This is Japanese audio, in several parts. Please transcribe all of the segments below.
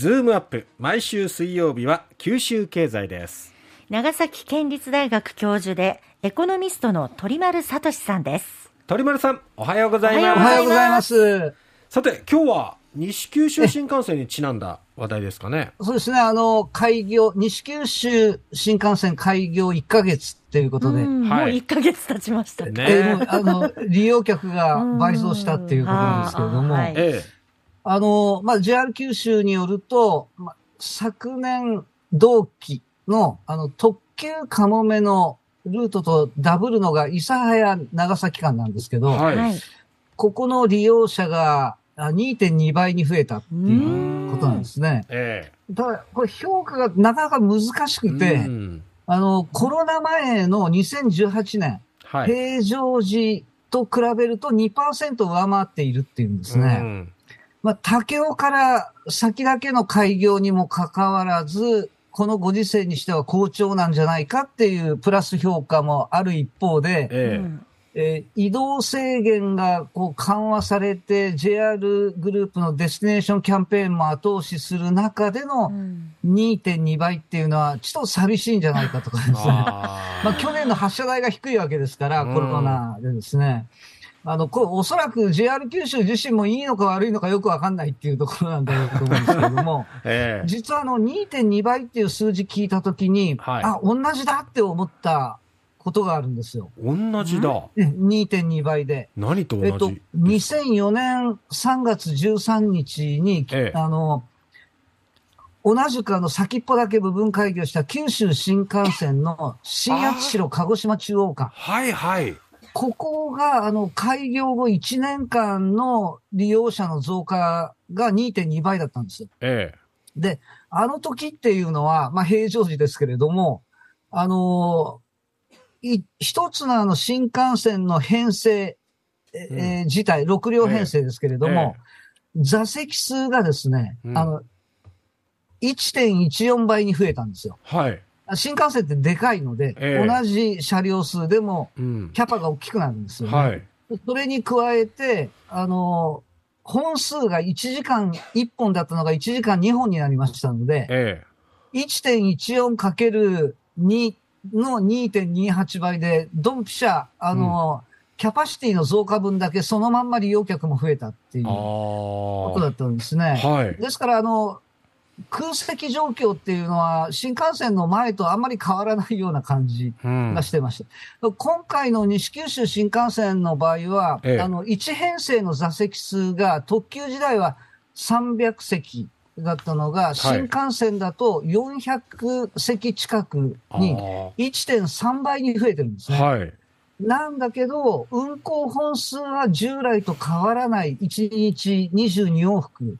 ズームアップ毎週水曜日は九州経済です。長崎県立大学教授でエコノミストの鳥丸聡さんです。鳥丸さんおはようございます。おはようございます。さて今日は西九州新幹線にちなんだ話題ですかね。そうですね。あの開業西九州新幹線開業1か月っていうことで、もう1か月経ちました。ね。えー、あの、利用客が倍増したっていうことなんですけれども、はい、あの、まあ、JR 九州によると、まあ、昨年同期の、あの、特急かもめのルートとダブるのが諫早長崎間なんですけど、はい、ここの利用者が2.2倍に増えたっていうことなんですね。ええ、ただ、これ評価がなかなか難しくて、あの、コロナ前の2018年、はい、平常時と比べると2%上回っているっていうんですね。うん、まあ、武雄から先だけの開業にもかかわらず、このご時世にしては好調なんじゃないかっていうプラス評価もある一方で、ええ、えー、移動制限がこう緩和されて JR グループのデスティネーションキャンペーンも後押しする中での2.2倍っていうのはちょっと寂しいんじゃないかとかですね。あ まあ去年の発射台が低いわけですから、コロナでですね。あの、これおそらく JR 九州自身もいいのか悪いのかよくわかんないっていうところなんだろうと思うんですけども、えー、実はあの2.2倍っていう数字聞いたときに、はい、あ、同じだって思ったことがあるんですよ。同じだ。2.2倍で。何と同じ？えっと、2004年3月13日に、ええ、あの、同じくあの先っぽだけ部分開業した九州新幹線の新八代鹿児島中央間。はいはい。ここが、あの、開業後1年間の利用者の増加が2.2倍だったんですよ。ええ。で、あの時っていうのは、まあ平常時ですけれども、あのい一つのあの新幹線の編成、えー、自体、6両編成ですけれども、えー、座席数がですね、うん、あの、1.14倍に増えたんですよ。はい。新幹線ってでかいので、えー、同じ車両数でも、キャパが大きくなるんですよね。はい。それに加えて、あの、本数が1時間1本だったのが1時間2本になりましたので、えー、1.14×2 の2.28倍で、ドンピシャ、あの、うん、キャパシティの増加分だけそのまんま利用客も増えたっていうことだったんですね。はい、ですから、あの、空席状況っていうのは、新幹線の前とあんまり変わらないような感じがしてました。うん、今回の西九州新幹線の場合は、ええ、あの、1編成の座席数が特急時代は300席だったのが、新幹線だと400席近くに1.3倍に増えてるんですね。はい、なんだけど、運行本数は従来と変わらない。1日22往復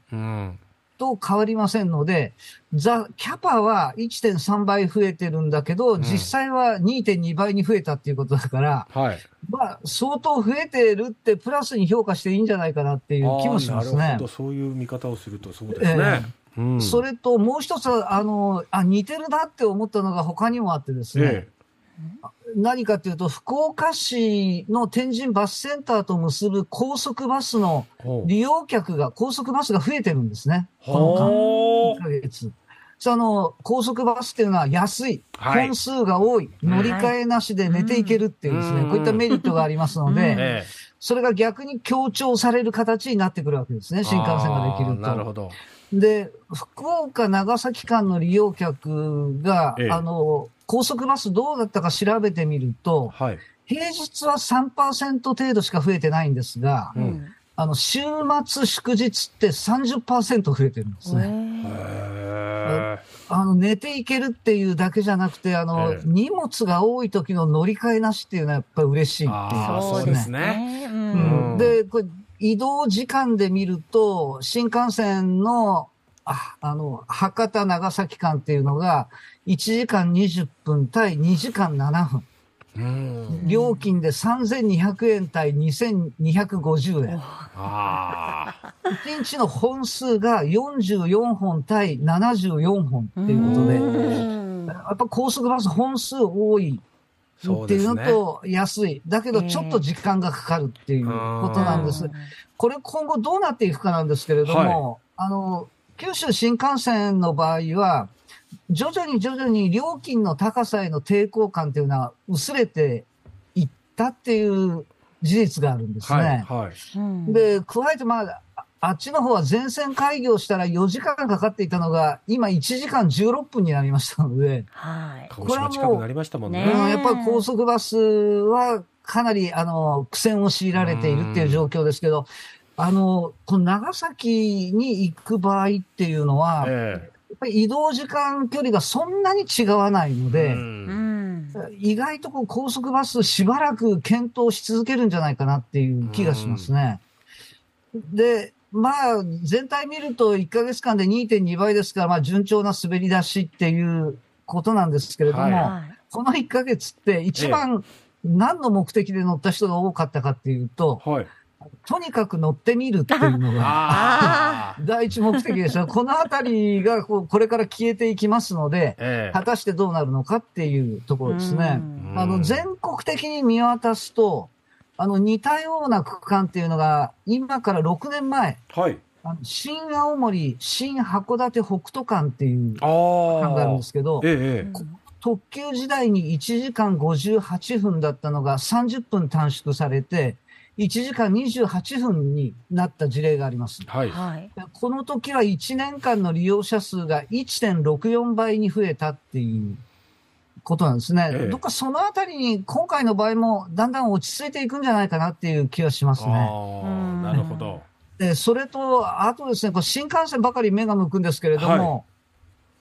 と変わりませんので、ザ・キャパは1.3倍増えてるんだけど、実際は2.2倍に増えたっていうことだから、はい、まあ、相当増えてるってプラスに評価していいんじゃないかなっていう気もしますね。なるほど、そういう見方をするとそうですね。えーうん、それともう一つあのあ、似てるなって思ったのが他にもあってですね、ええ、何かというと、福岡市の天神バスセンターと結ぶ高速バスの利用客が、高速バスが増えてるんですね。この1ヶ月。その、高速バスっていうのは安い、本数が多い、乗り換えなしで寝ていけるっていうですね、こういったメリットがありますので、それが逆に強調される形になってくるわけですね、新幹線ができると。なるほど。で、福岡、長崎間の利用客が、あの、高速バスどうだったか調べてみると、はい、平日は3%程度しか増えてないんですが、うん、あの、週末祝日って30%増えてるんですね。あの、寝ていけるっていうだけじゃなくて、あの、荷物が多い時の乗り換えなしっていうのはやっぱり嬉しいっていう。そうですね。うん、で、これ、移動時間で見ると、新幹線のああの、博多長崎間っていうのが、1時間20分対2時間7分。料金で3200円対2250円。1日の本数が44本対74本っていうことで、やっぱ高速バス本数多いっていうのと安い。だけどちょっと時間がかかるっていうことなんです。これ今後どうなっていくかなんですけれども、はい、あの、九州新幹線の場合は、徐々に徐々に料金の高さへの抵抗感というのは薄れていったっていう事実があるんですね。はいはい、で、加えてまあ、あっちの方は全線開業したら4時間かかっていたのが、今1時間16分になりましたので、はい。これはもう、なりましたもんね。やっぱり高速バスはかなり、あの、苦戦を強いられているっていう状況ですけど、あの、この長崎に行く場合っていうのは、えー、やっぱり移動時間距離がそんなに違わないので、意外とこう高速バスしばらく検討し続けるんじゃないかなっていう気がしますね。で、まあ、全体見ると1ヶ月間で2.2倍ですから、まあ、順調な滑り出しっていうことなんですけれども、はい、この1ヶ月って一番何の目的で乗った人が多かったかっていうと、はい。とにかく乗ってみるっていうのが 第一目的でした。このあたりがこれから消えていきますので、ええ、果たしてどうなるのかっていうところですね。あの、全国的に見渡すと、あの、似たような区間っていうのが、今から6年前、はい、あの新青森、新函館北斗間っていう区間があるんですけど、ええ、特急時代に1時間58分だったのが30分短縮されて、1時間28分になった事例があります。はい、この時は1年間の利用者数が1.64倍に増えたっていうことなんですね。ええ、どっかそのあたりに今回の場合もだんだん落ち着いていくんじゃないかなっていう気がしますね。なるほど。で、それと、あとですね、こ新幹線ばかり目が向くんですけれども、はい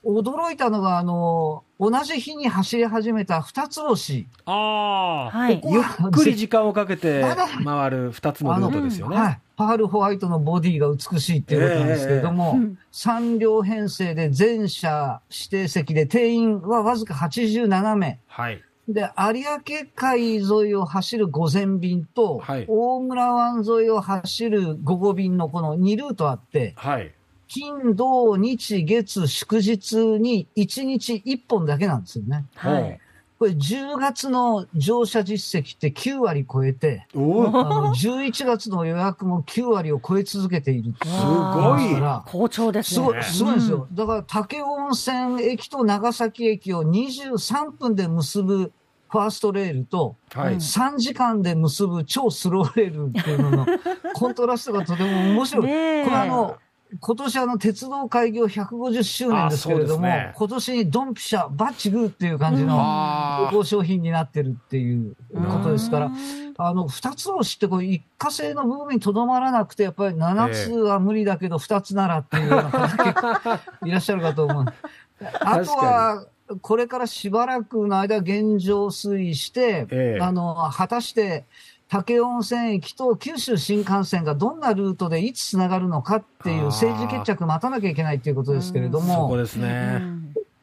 驚いたのが、あの、同じ日に走り始めた二つ星。ああ、はい。ゆっくり時間をかけて回る二つのルートですよね。はい。パールホワイトのボディが美しいっていうことなんですけれども、三、えー、両編成で全車指定席で定員はわずか87名。はい。で、有明海沿いを走る午前便と、はい、大村湾沿いを走る午後便のこの2ルートあって、はい。金、土、日、月、祝日に1日1本だけなんですよね。はい。これ10月の乗車実績って9割超えて、あの11月の予約も9割を超え続けている。すごい。好調ですね。すごい、すごいですよ。だから竹温泉駅と長崎駅を23分で結ぶファーストレールと、3時間で結ぶ超スローレールっていうののコントラストがとても面白い。これあの、今年あの鉄道開業150周年ですけれども、ね、今年ドンピシャ、バッチグーっていう感じの交商品になってるっていうことですから、あの、二つ星ってこう一過性の部分にとどまらなくて、やっぱり七つは無理だけど二つならっていうような方いらっしゃるかと思う。あとは、これからしばらくの間現状推移して、ええ、あの、果たして、武温泉駅と九州新幹線がどんなルートでいつつながるのかっていう政治決着待たなきゃいけないっていうことですけれども、そこですね。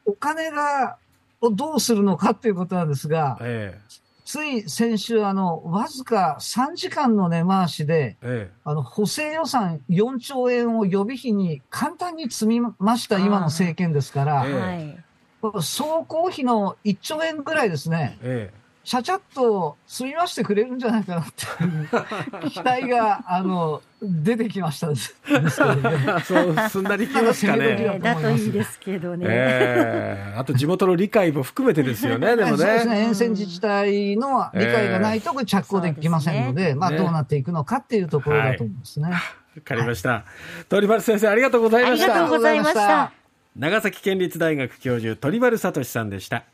お金が、をどうするのかっていうことなんですが、ええ、つい先週、あの、わずか3時間の根回しで、ええ、あの、補正予算4兆円を予備費に簡単に積みました今の政権ですから、ええ、総工費の1兆円ぐらいですね、ええちゃちゃっと済みましてくれるんじゃないかなっていう期待が、あの、出てきましたですけどね。そう、すんなりきますかね。だといいですけどね。えー、あと地元の理解も含めてですよね、でもね。そうですね。沿線自治体の理解がないと着工できませんので、えー、まあどうなっていくのかっていうところだと思いますね。わ、かりました。鳥丸先生、ありがとうございました。ありがとうございました。長崎県立大学教授、鳥丸聡さんでした。